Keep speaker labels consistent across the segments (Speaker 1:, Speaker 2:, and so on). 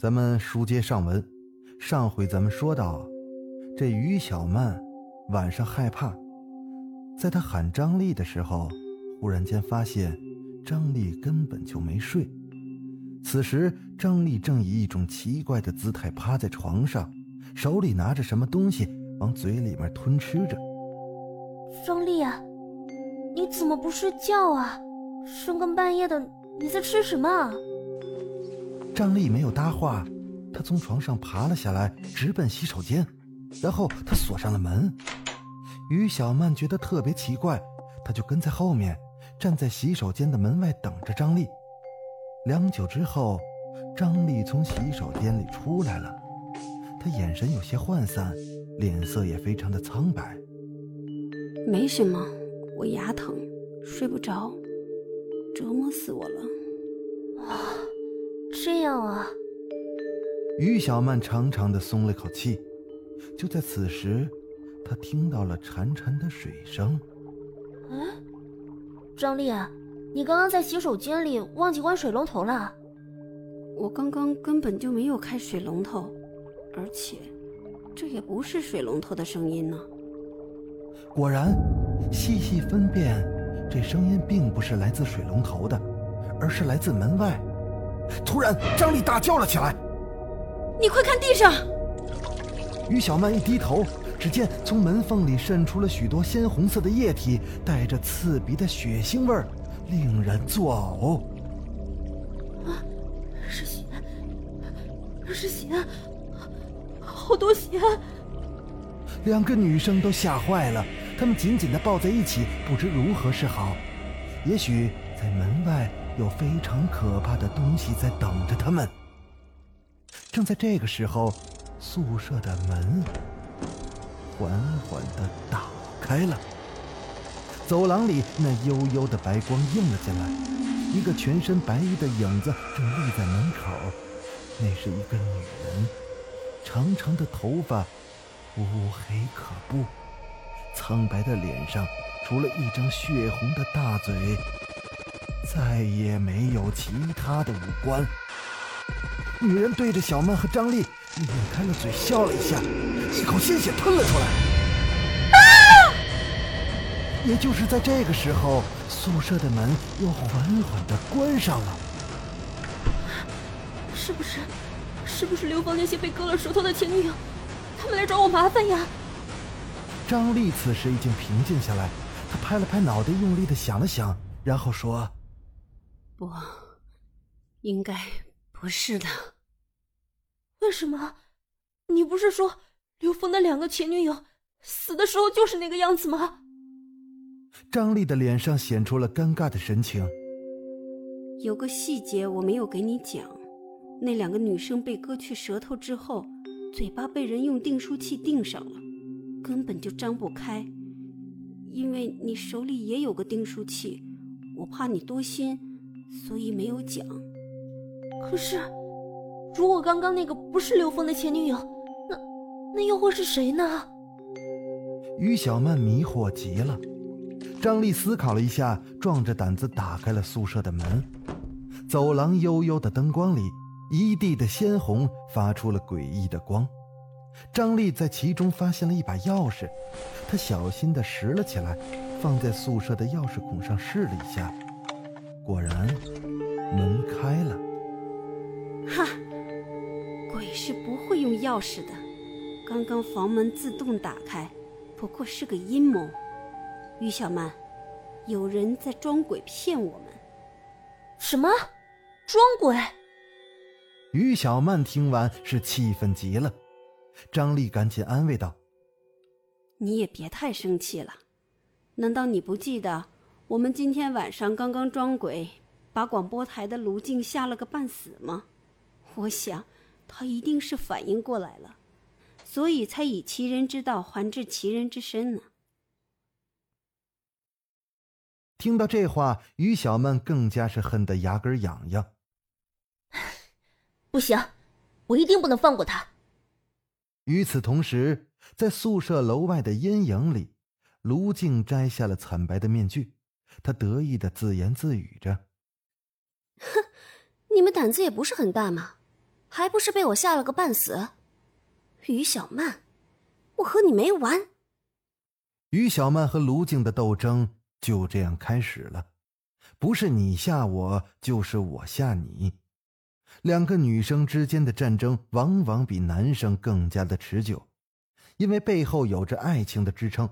Speaker 1: 咱们书接上文，上回咱们说到，这于小曼晚上害怕，在她喊张丽的时候，忽然间发现张丽根本就没睡。此时，张丽正以一种奇怪的姿态趴在床上，手里拿着什么东西往嘴里面吞吃着。
Speaker 2: 张丽啊，你怎么不睡觉啊？深更半夜的，你在吃什么？
Speaker 1: 张丽没有搭话，她从床上爬了下来，直奔洗手间，然后她锁上了门。于小曼觉得特别奇怪，她就跟在后面，站在洗手间的门外等着张丽。良久之后，张丽从洗手间里出来了，她眼神有些涣散，脸色也非常的苍白。
Speaker 3: 没什么，我牙疼，睡不着。折磨死我了！
Speaker 2: 啊啊，这样啊。
Speaker 1: 于小曼长长的松了口气。就在此时，她听到了潺潺的水声。
Speaker 2: 哎，张丽，你刚刚在洗手间里忘记关水龙头了？
Speaker 3: 我刚刚根本就没有开水龙头，而且这也不是水龙头的声音呢。
Speaker 1: 果然，细细分辨。这声音并不是来自水龙头的，而是来自门外。突然，张丽大叫了起来：“
Speaker 3: 你快看地上！”
Speaker 1: 于小曼一低头，只见从门缝里渗出了许多鲜红色的液体，带着刺鼻的血腥味儿，令人作呕。
Speaker 2: 啊，是血，是血，好多血！
Speaker 1: 两个女生都吓坏了。她们紧紧地抱在一起，不知如何是好。也许在门外有非常可怕的东西在等着他们。正在这个时候，宿舍的门缓缓地打开了，走廊里那幽幽的白光映了进来，一个全身白衣的影子正立在门口。那是一个女人，长长的头发，乌黑可怖。苍白的脸上，除了一张血红的大嘴，再也没有其他的五官。女人对着小曼和张丽咧开了嘴，笑了一下，一口鲜血喷了出来。啊！也就是在这个时候，宿舍的门又缓缓的关上了。
Speaker 2: 是不是？是不是刘芳那些被割了舌头的前女友，他们来找我麻烦呀？
Speaker 1: 张丽此时已经平静下来，她拍了拍脑袋，用力的想了想，然后说：“
Speaker 3: 不，应该不是的。
Speaker 2: 为什么？你不是说刘峰的两个前女友死的时候就是那个样子吗？”
Speaker 1: 张丽的脸上显出了尴尬的神情。
Speaker 3: 有个细节我没有给你讲，那两个女生被割去舌头之后，嘴巴被人用订书器订上了。根本就张不开，因为你手里也有个订书器，我怕你多心，所以没有讲。
Speaker 2: 可是，如果刚刚那个不是刘峰的前女友，那那又会是谁呢？
Speaker 1: 于小曼迷惑极了。张丽思考了一下，壮着胆子打开了宿舍的门。走廊幽幽的灯光里，一地的鲜红发出了诡异的光。张丽在其中发现了一把钥匙，她小心地拾了起来，放在宿舍的钥匙孔上试了一下，果然，门开了。
Speaker 3: 哈，鬼是不会用钥匙的。刚刚房门自动打开，不过是个阴谋。于小曼，有人在装鬼骗我们。
Speaker 2: 什么？装鬼？
Speaker 1: 于小曼听完是气愤极了。张丽赶紧安慰道：“
Speaker 3: 你也别太生气了，难道你不记得我们今天晚上刚刚装鬼，把广播台的卢静吓了个半死吗？我想，他一定是反应过来了，所以才以其人之道还治其人之身呢。
Speaker 1: 听到这话，于小曼更加是恨得牙根痒痒。
Speaker 2: 不行，我一定不能放过他。
Speaker 1: 与此同时，在宿舍楼外的阴影里，卢静摘下了惨白的面具，他得意的自言自语着：“
Speaker 4: 哼，你们胆子也不是很大嘛，还不是被我吓了个半死？于小曼，我和你没完！”
Speaker 1: 于小曼和卢静的斗争。就这样开始了，不是你吓我，就是我吓你。两个女生之间的战争往往比男生更加的持久，因为背后有着爱情的支撑。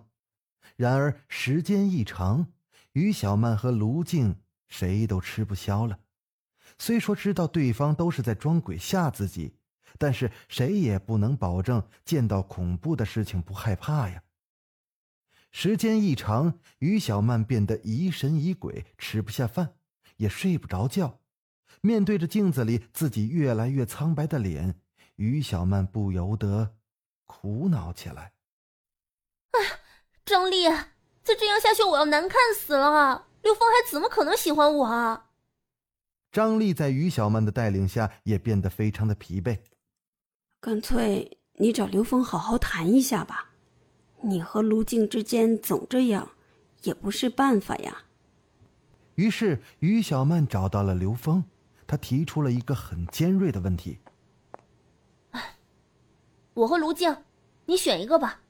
Speaker 1: 然而时间一长，于小曼和卢静谁都吃不消了。虽说知道对方都是在装鬼吓自己，但是谁也不能保证见到恐怖的事情不害怕呀。时间一长，于小曼变得疑神疑鬼，吃不下饭，也睡不着觉。面对着镜子里自己越来越苍白的脸，于小曼不由得苦恼起来。
Speaker 2: 哎呀，张丽，再这样下去，我要难看死了！刘峰还怎么可能喜欢我啊？
Speaker 1: 张丽在于小曼的带领下也变得非常的疲惫。
Speaker 3: 干脆你找刘峰好好谈一下吧。你和卢静之间总这样，也不是办法呀。
Speaker 1: 于是于小曼找到了刘峰，他提出了一个很尖锐的问题：“
Speaker 2: 我和卢静，你选一个吧。”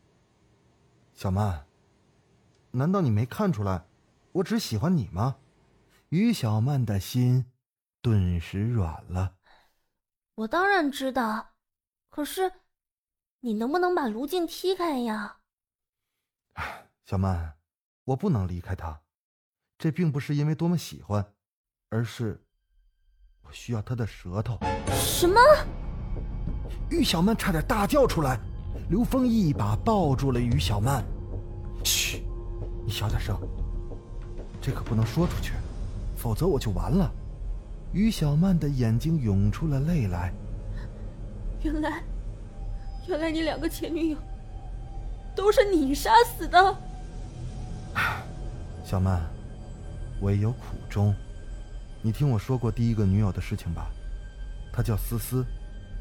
Speaker 1: 小曼，难道你没看出来，我只喜欢你吗？于小曼的心顿时软了。
Speaker 2: 我当然知道，可是，你能不能把卢静踢开呀？
Speaker 1: 小曼，我不能离开他，这并不是因为多么喜欢，而是我需要他的舌头。
Speaker 2: 什么？
Speaker 5: 于小曼差点大叫出来。刘峰一把抱住了于小曼。
Speaker 1: 嘘，你小点声，这可不能说出去，否则我就完了。于小曼的眼睛涌出了泪来。
Speaker 2: 原来，原来你两个前女友。都是你杀死的，
Speaker 1: 小曼，我也有苦衷。你听我说过第一个女友的事情吧？她叫思思，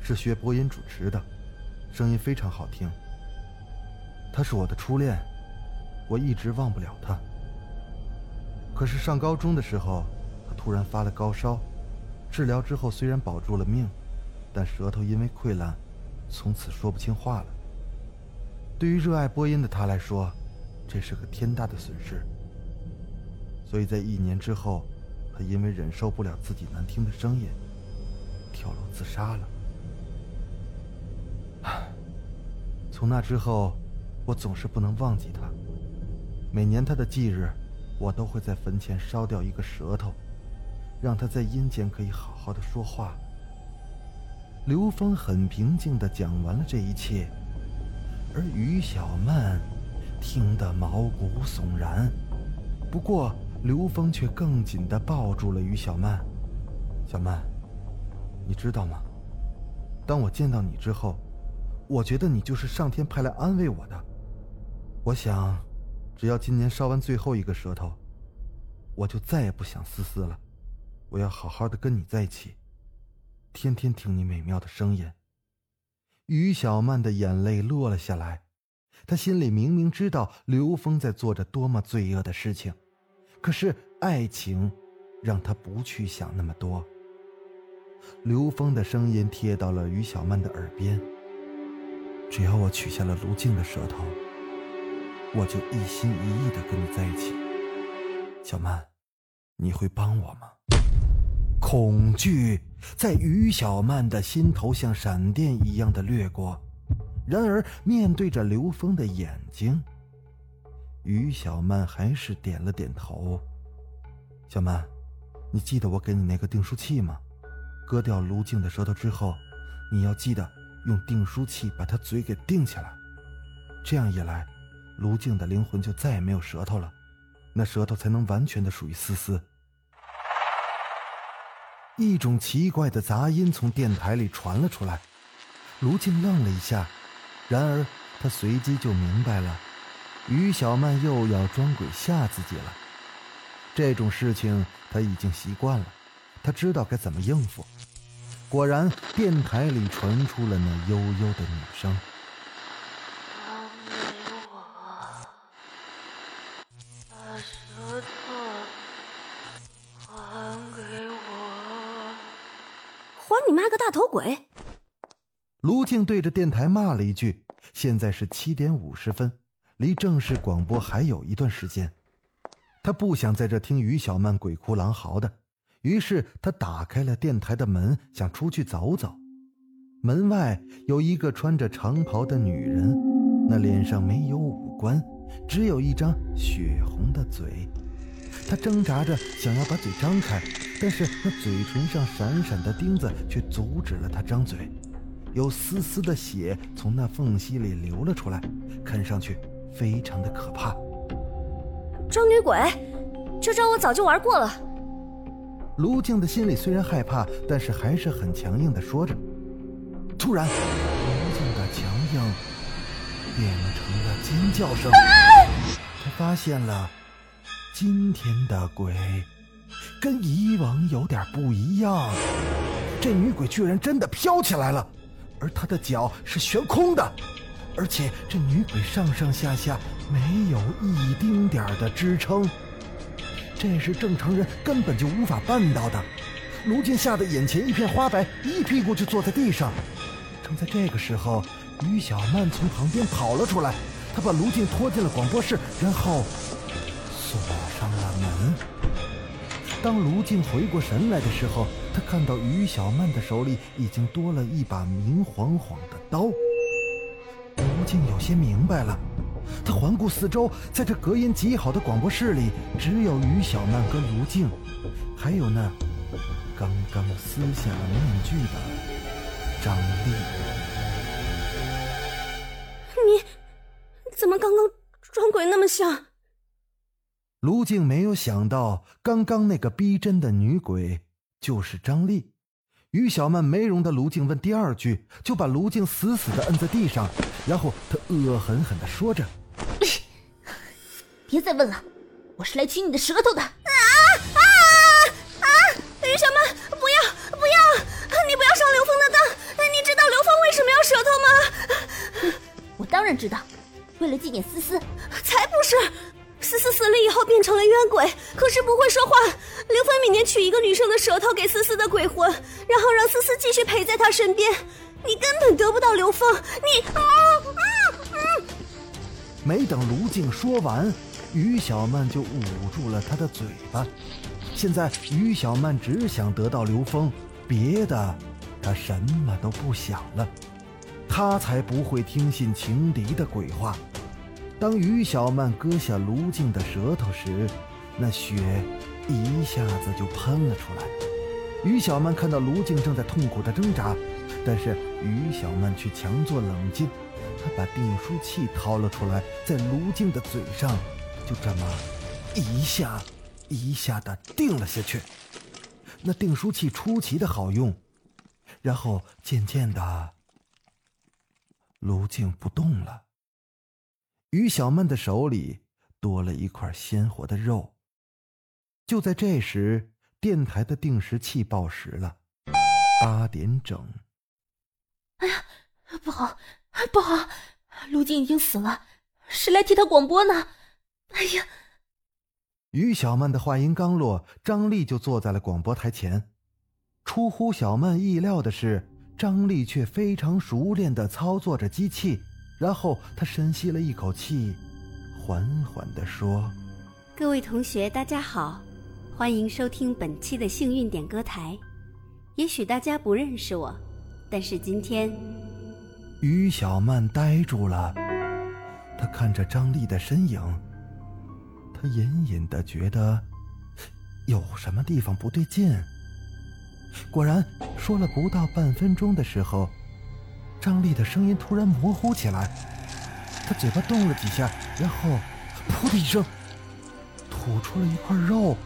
Speaker 1: 是学播音主持的，声音非常好听。她是我的初恋，我一直忘不了他。可是上高中的时候，他突然发了高烧，治疗之后虽然保住了命，但舌头因为溃烂，从此说不清话了。对于热爱播音的他来说，这是个天大的损失。所以在一年之后，他因为忍受不了自己难听的声音，跳楼自杀了。从那之后，我总是不能忘记他。每年他的忌日，我都会在坟前烧掉一个舌头，让他在阴间可以好好的说话。刘峰很平静的讲完了这一切。而于小曼听得毛骨悚然，不过刘峰却更紧地抱住了于小曼。小曼，你知道吗？当我见到你之后，我觉得你就是上天派来安慰我的。我想，只要今年烧完最后一个舌头，我就再也不想思思了。我要好好的跟你在一起，天天听你美妙的声音。于小曼的眼泪落了下来，她心里明明知道刘峰在做着多么罪恶的事情，可是爱情让她不去想那么多。刘峰的声音贴到了于小曼的耳边：“只要我取下了卢静的舌头，我就一心一意的跟你在一起。小曼，你会帮我吗？”恐惧在于小曼的心头像闪电一样的掠过，然而面对着刘峰的眼睛，于小曼还是点了点头。小曼，你记得我给你那个订书器吗？割掉卢静的舌头之后，你要记得用订书器把她嘴给钉起来，这样一来，卢静的灵魂就再也没有舌头了，那舌头才能完全的属于思思。一种奇怪的杂音从电台里传了出来，卢静愣了一下，然而他随即就明白了，于小曼又要装鬼吓自己了。这种事情他已经习惯了，他知道该怎么应付。果然，电台里传出了那悠悠的女声。
Speaker 4: 还你妈个大头鬼！
Speaker 1: 并对着电台骂了一句。现在是七点五十分，离正式广播还有一段时间。他不想在这听于小曼鬼哭狼嚎的，于是他打开了电台的门，想出去走走。门外有一个穿着长袍的女人，那脸上没有五官，只有一张血红的嘴。她挣扎着想要把嘴张开，但是那嘴唇上闪闪的钉子却阻止了她张嘴。有丝丝的血从那缝隙里流了出来，看上去非常的可怕。
Speaker 4: 装女鬼，这招我早就玩过了。
Speaker 1: 卢静的心里虽然害怕，但是还是很强硬的说着。突然，卢静的强硬变成了尖叫声。他发现了，今天的鬼跟以往有点不一样。这女鬼居然真的飘起来了。而她的脚是悬空的，而且这女鬼上上下下没有一丁点的支撑，这是正常人根本就无法办到的。卢静吓得眼前一片花白，一屁股就坐在地上。正在这个时候，于小曼从旁边跑了出来，她把卢静拖进了广播室，然后锁上了门。当卢静回过神来的时候，他看到于小曼的手里已经多了一把明晃晃的刀。卢静有些明白了，他环顾四周，在这隔音极好的广播室里，只有于小曼跟卢静，还有那刚刚撕下了面具的张丽。
Speaker 4: 你怎么刚刚装鬼那么像？
Speaker 1: 卢静没有想到，刚刚那个逼真的女鬼就是张丽。于小曼没容的卢静问第二句，就把卢静死死的摁在地上，然后她恶狠狠的说着：“
Speaker 2: 别再问了，我是来取你的舌头的！”啊
Speaker 4: 啊啊！于小曼，不要不要！你不要上刘峰的当！你知道刘峰为什么要舌头
Speaker 2: 吗？我当然知道，为了纪念思思。
Speaker 4: 才不是！思思死了以后变成了冤鬼，可是不会说话。刘峰每年取一个女生的舌头给思思的鬼魂，然后让思思继续陪在他身边。你根本得不到刘峰，你啊啊啊！
Speaker 1: 没等卢静说完，于小曼就捂住了他的嘴巴。现在于小曼只想得到刘峰，别的她什么都不想了。她才不会听信情敌的鬼话。当于小曼割下卢静的舌头时，那血一下子就喷了出来。于小曼看到卢静正在痛苦的挣扎，但是于小曼却强作冷静，她把订书器掏了出来，在卢静的嘴上就这么一下一下的定了下去。那订书器出奇的好用，然后渐渐的，卢静不动了。于小曼的手里多了一块鲜活的肉。就在这时，电台的定时器报时了，八点整。
Speaker 2: 哎呀，不好，不好！卢静已经死了，谁来替他广播呢？哎呀！
Speaker 1: 于小曼的话音刚落，张丽就坐在了广播台前。出乎小曼意料的是，张丽却非常熟练的操作着机器。然后他深吸了一口气，缓缓地说：“
Speaker 3: 各位同学，大家好，欢迎收听本期的幸运点歌台。也许大家不认识我，但是今天……”
Speaker 1: 于小曼呆住了，她看着张丽的身影，她隐隐的觉得有什么地方不对劲。果然，说了不到半分钟的时候。张丽的声音突然模糊起来，她嘴巴动了几下，然后“噗”的一声，吐出了一块肉。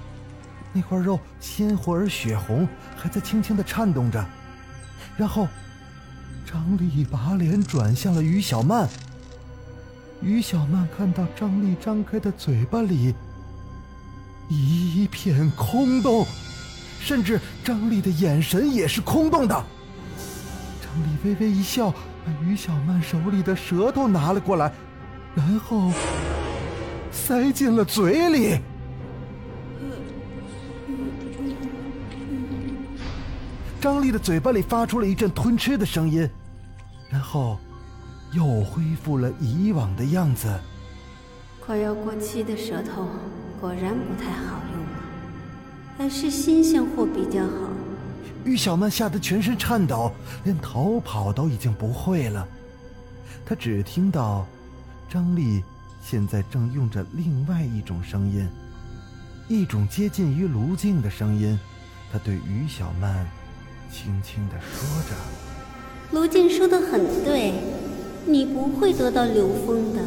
Speaker 1: 那块肉鲜活而血红，还在轻轻的颤动着。然后，张丽把脸转向了于小曼。于小曼看到张丽张开的嘴巴里一片空洞，甚至张丽的眼神也是空洞的。张丽微微一笑，把于小曼手里的舌头拿了过来，然后塞进了嘴里。张丽的嘴巴里发出了一阵吞吃的声音，然后又恢复了以往的样子。
Speaker 3: 快要过期的舌头果然不太好用了，还是新鲜货比较好。
Speaker 1: 于小曼吓得全身颤抖，连逃跑都已经不会了。她只听到张丽现在正用着另外一种声音，一种接近于卢静的声音。她对于小曼。轻轻地说着：“
Speaker 3: 卢静说的很对，你不会得到刘峰的，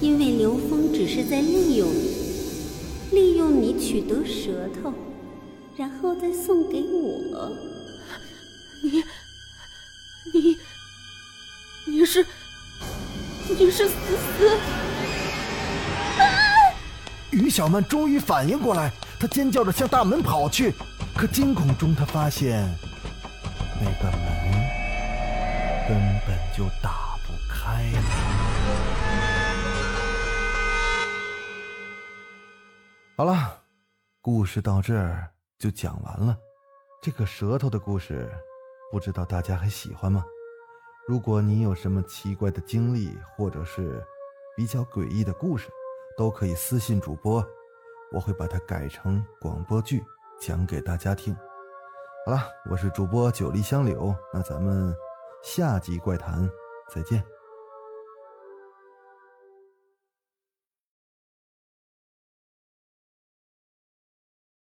Speaker 3: 因为刘峰只是在利用你，利用你取得舌头，然后再送给我。
Speaker 2: 你，你，你是，你是思思。”
Speaker 1: 于小曼终于反应过来，她尖叫着向大门跑去，可惊恐中她发现。那个门根本就打不开了。好了，故事到这儿就讲完了。这个舌头的故事，不知道大家还喜欢吗？如果你有什么奇怪的经历，或者是比较诡异的故事，都可以私信主播，我会把它改成广播剧讲给大家听。好了，我是主播九黎香柳，那咱们下集怪谈再见。